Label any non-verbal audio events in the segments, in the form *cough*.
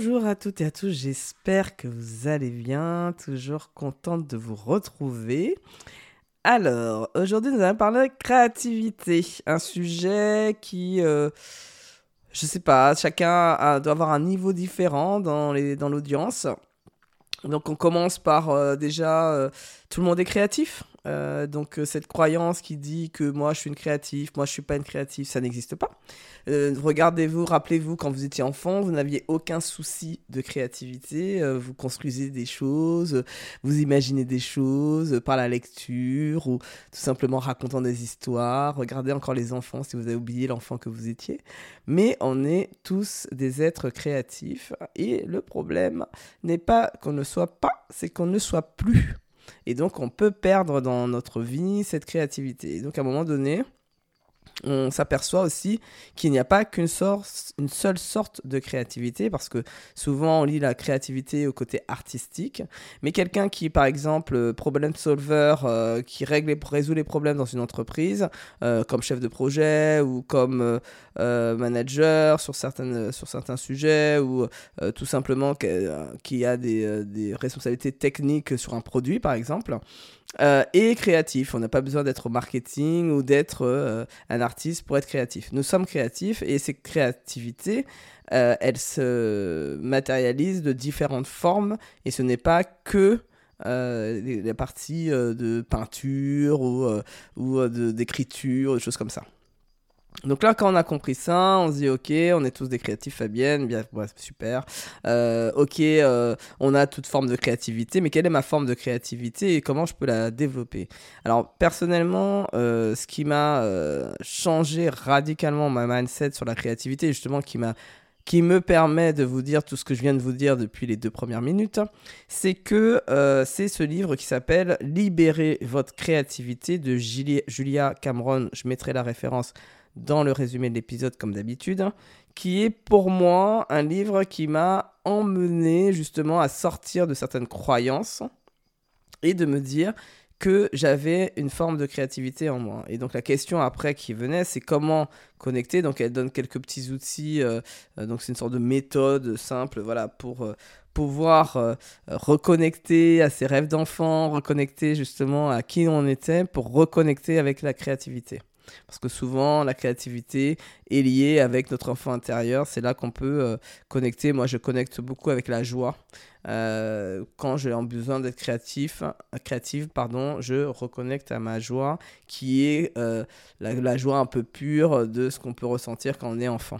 Bonjour à toutes et à tous, j'espère que vous allez bien, toujours contente de vous retrouver. Alors, aujourd'hui nous allons parler de créativité, un sujet qui, euh, je sais pas, chacun doit avoir un niveau différent dans l'audience. Dans donc on commence par euh, déjà, euh, tout le monde est créatif, euh, donc euh, cette croyance qui dit que moi je suis une créative, moi je suis pas une créative, ça n'existe pas. Euh, regardez-vous, rappelez-vous quand vous étiez enfant, vous n'aviez aucun souci de créativité, vous construisez des choses, vous imaginez des choses par la lecture ou tout simplement racontant des histoires. Regardez encore les enfants si vous avez oublié l'enfant que vous étiez. Mais on est tous des êtres créatifs et le problème n'est pas qu'on ne soit pas, c'est qu'on ne soit plus. Et donc, on peut perdre dans notre vie cette créativité. Et donc, à un moment donné, on s'aperçoit aussi qu'il n'y a pas qu'une une seule sorte de créativité, parce que souvent on lit la créativité au côté artistique, mais quelqu'un qui, par exemple, problem solver, euh, qui règle et résout les problèmes dans une entreprise, euh, comme chef de projet ou comme euh, manager sur, certaines, sur certains sujets, ou tout simplement qui a des, des responsabilités techniques sur un produit, par exemple, euh, et créatif. On n'a pas besoin d'être au marketing ou d'être euh, artiste pour être créatif. Nous sommes créatifs et ces créativités, euh, elles se matérialisent de différentes formes et ce n'est pas que la partie de peinture ou, ou d'écriture, des choses comme ça. Donc là, quand on a compris ça, on se dit ok, on est tous des créatifs, Fabienne, bien, super. Euh, ok, euh, on a toute forme de créativité, mais quelle est ma forme de créativité et comment je peux la développer? Alors personnellement, euh, ce qui m'a changé radicalement ma mindset sur la créativité, justement, qui me permet de vous dire tout ce que je viens de vous dire depuis les deux premières minutes, c'est que c'est ce livre qui s'appelle Libérer votre créativité de Julia Cameron. Je mettrai la référence dans le résumé de l'épisode comme d'habitude, qui est pour moi un livre qui m'a emmené justement à sortir de certaines croyances et de me dire que j'avais une forme de créativité en moi. Et donc la question après qui venait, c'est comment connecter. Donc elle donne quelques petits outils. Euh, euh, donc c'est une sorte de méthode simple, voilà, pour euh, pouvoir reconnecter à ses rêves d'enfant, reconnecter justement à qui on était, pour reconnecter avec la créativité. Parce que souvent, la créativité est liée avec notre enfant intérieur. C'est là qu'on peut euh, connecter. Moi, je connecte beaucoup avec la joie. Euh, quand j'ai besoin d'être créatif, créative, pardon, je reconnecte à ma joie, qui est euh, la, joie un peu pure de ce qu'on peut ressentir quand on est enfant.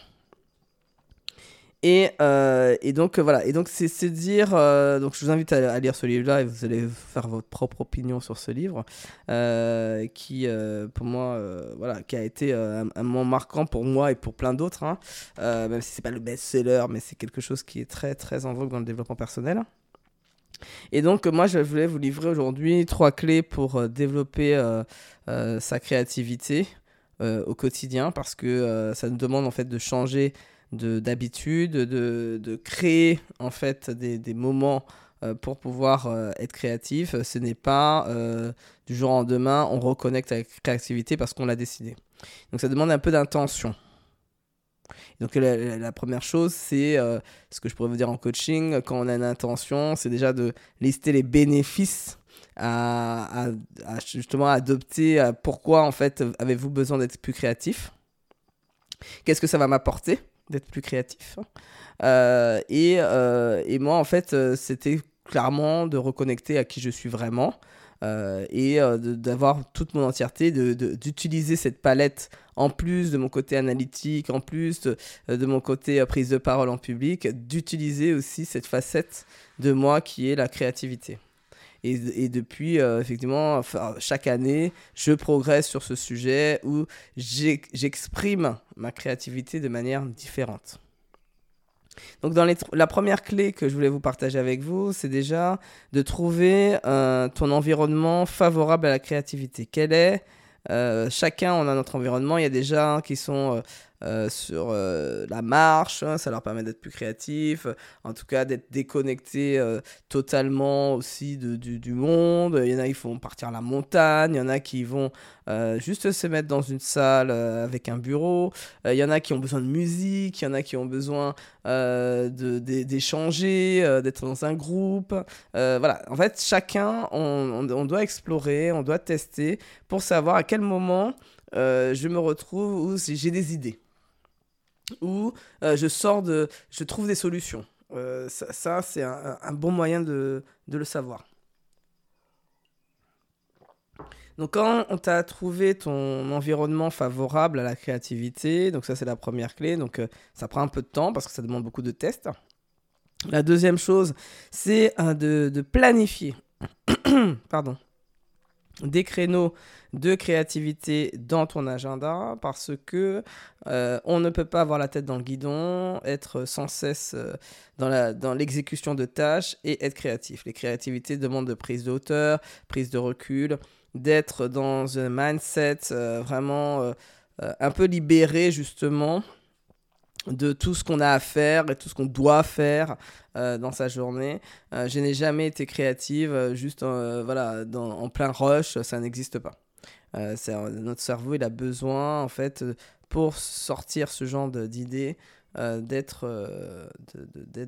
Et, euh, et, donc voilà, et donc c'est dire, euh, donc je vous invite à, lire ce livre-là et vous allez faire votre propre opinion sur ce livre, euh, qui pour moi, voilà, qui a été un, moment marquant pour moi et pour plein d'autres, hein. même si c'est pas le best-seller, mais c'est quelque chose qui est très très en vogue dans le développement personnel. Et donc moi je voulais vous livrer aujourd'hui trois clés pour développer sa créativité au quotidien, parce que ça nous demande en fait de changer d'habitude, de, de, créer en fait des, des moments euh, pour pouvoir euh, être créatif. Ce n'est pas euh, du jour au lendemain, on reconnecte avec créativité parce qu'on l'a décidé. Donc ça demande un peu d'intention. Donc la, première chose, c'est ce que je pourrais vous dire en coaching, quand on a une intention, c'est déjà de lister les bénéfices à, à, justement adopter. pourquoi en fait avez-vous besoin d'être plus créatif? Qu'est-ce que ça va m'apporter? D'être plus créatif. Euh, et, euh, et, moi, en fait, euh, c'était clairement de reconnecter à qui je suis vraiment. et d'avoir toute mon entièreté, d'utiliser cette palette en plus de mon côté analytique, en plus de mon côté prise de parole en public, d'utiliser aussi cette facette de moi qui est la créativité. Et, depuis, effectivement, chaque année, je progresse sur ce sujet où j'exprime ma créativité de manière différente. Donc, dans la première clé que je voulais vous partager avec vous, c'est déjà de trouver euh, ton environnement favorable à la créativité. Quel est euh, chacun, on a notre environnement. Il y a des gens qui sont sur la marche, hein, ça leur permet d'être plus créatifs, en tout cas d'être déconnectés totalement aussi du, du, monde. Il y en a qui vont partir à la montagne, il y en a qui vont juste se mettre dans une salle avec un bureau, il y en a qui ont besoin de musique, il y en a qui ont besoin d'échanger, d'être dans un groupe. voilà, en fait, chacun, on, doit explorer, on doit tester pour savoir à quel moment euh, je me retrouve où j'ai des idées, où euh, je sors de, je trouve des solutions. Euh, ça, c'est un, bon moyen de, de, le savoir. Donc quand on t'a trouvé ton environnement favorable à la créativité, donc ça c'est la première clé, donc ça prend un peu de temps parce que ça demande beaucoup de tests. La deuxième chose, c'est de, de planifier. *coughs* Pardon des créneaux de créativité dans ton agenda parce que euh, on ne peut pas avoir la tête dans le guidon, être sans cesse euh, dans l'exécution de tâches et être créatif. Les créativités demandent de prise de hauteur, prise de recul, d'être dans un mindset euh, vraiment un peu libéré justement de tout ce qu'on a à faire et tout ce qu'on doit faire euh, dans sa journée. Euh, je n'ai jamais été créative euh, juste voilà, en plein rush, ça n'existe pas. notre cerveau, il a besoin, en fait, pour sortir ce genre d'idées, d'être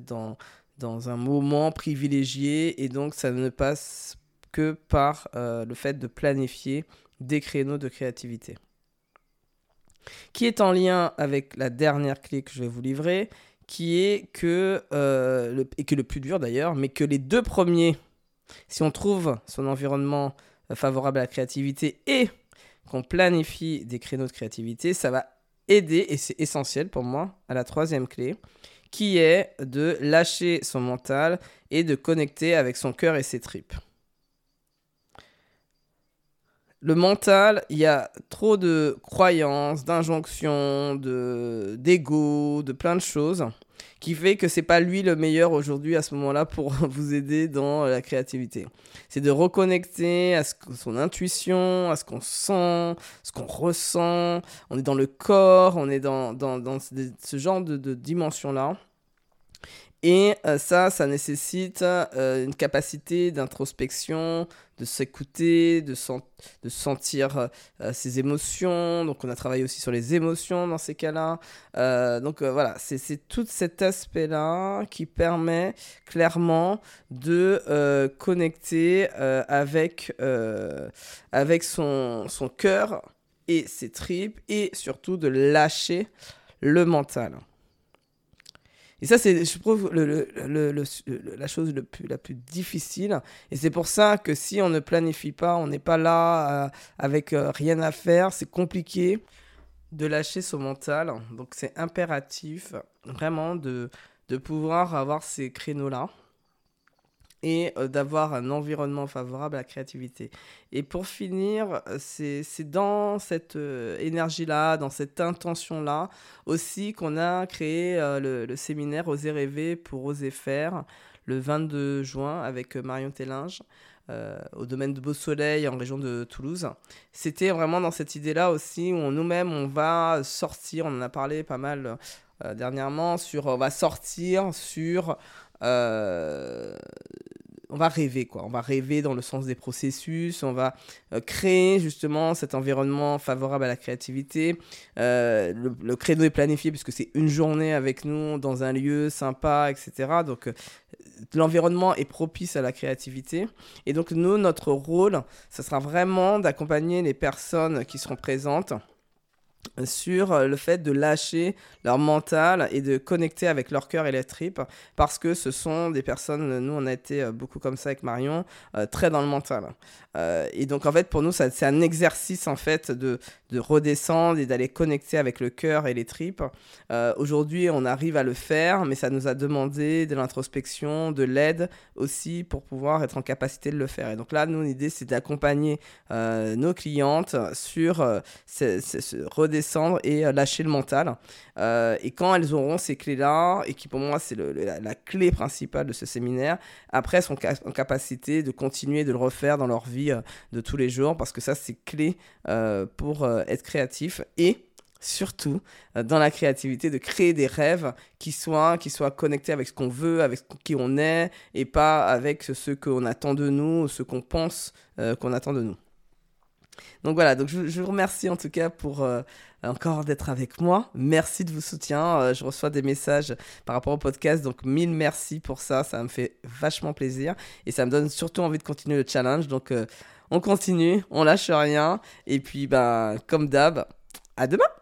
dans, dans un moment privilégié et donc ça ne passe que par le fait de planifier des créneaux de créativité qui est en lien avec la dernière clé que je vais vous livrer, qui est que, euh, le, et que le plus dur d'ailleurs, mais que les deux premiers, si on trouve son environnement euh, favorable à la créativité et qu'on planifie des créneaux de créativité, ça va aider, et c'est essentiel pour moi, à la troisième clé, qui est de lâcher son mental et de connecter avec son cœur et ses tripes le mental, il y a trop de croyances, d'injonctions, de d'ego, de plein de choses qui fait que c'est pas lui le meilleur aujourd'hui à ce moment-là pour *laughs* vous aider dans la créativité. C'est de reconnecter à son intuition, à ce qu'on sent, ce qu'on ressent. On est dans le corps, on est dans, ce genre de dimension-là. Et euh, ça, ça nécessite euh, une capacité d'introspection, de s'écouter, de, sentir euh, ses émotions. Donc on a travaillé aussi sur les émotions dans ces cas-là. donc voilà, c'est tout cet aspect-là qui permet clairement de connecter avec, avec son, son cœur et ses tripes et surtout de lâcher le mental. Et ça, c'est, je trouve, la chose la plus difficile. Et c'est pour ça que si on ne planifie pas, on n'est pas là euh, avec euh, rien à faire, c'est compliqué de lâcher son mental. Donc c'est impératif vraiment de, de pouvoir avoir ces créneaux-là et euh, d'avoir un environnement favorable à la créativité. Et pour finir, c'est dans cette euh, énergie-là, dans cette intention-là aussi qu'on a créé euh, le, séminaire Oser rêver pour oser faire le 22 juin avec Marion Tellinge. au domaine de Beau Soleil en région de Toulouse. C'était vraiment dans cette idée-là aussi où nous-mêmes on va sortir, on en a parlé pas mal dernièrement, sur on va sortir sur on va rêver, quoi. On va rêver dans le sens des processus, on va euh, créer justement cet environnement favorable à la créativité. Euh, le, le, est planifié puisque c'est une journée avec nous dans un lieu sympa, etc. Donc euh, l'environnement est propice à la créativité. Et donc nous, notre rôle, ce sera vraiment d'accompagner les personnes qui seront présentes sur euh, le fait de lâcher leur mental et de connecter avec leur cœur et les tripes parce que ce sont des personnes, nous on a été euh, beaucoup comme ça avec Marion, euh, très dans le mental. et donc en fait pour nous c'est un exercice en fait de, de redescendre et d'aller connecter avec le cœur et les tripes. Aujourd'hui on arrive à le faire mais ça nous a demandé de l'introspection, de l'aide aussi pour pouvoir être en capacité de le faire. Et donc là nous l'idée c'est d'accompagner nos clientes sur ce, ce et euh, lâcher le mental. Euh, et quand elles auront ces clés-là, et qui pour moi c'est la, clé principale de ce séminaire, après elles seront en capacité de continuer de le refaire dans leur vie euh, de tous les jours, parce que ça c'est clé pour être créatif et surtout dans la créativité, de créer des rêves qui soient, qui soient connectés avec ce qu'on veut, avec qui on est, et pas avec ce qu'on attend de nous, ce qu'on pense qu'on attend de nous. Donc voilà, donc je, vous remercie en tout cas pour euh, encore d'être avec moi. Merci de vos soutiens. je reçois des messages par rapport au podcast, donc mille merci pour ça. Ça me fait vachement plaisir et ça me donne surtout envie de continuer le challenge. Donc on continue, on lâche rien. Et puis, ben, comme d'hab, à demain!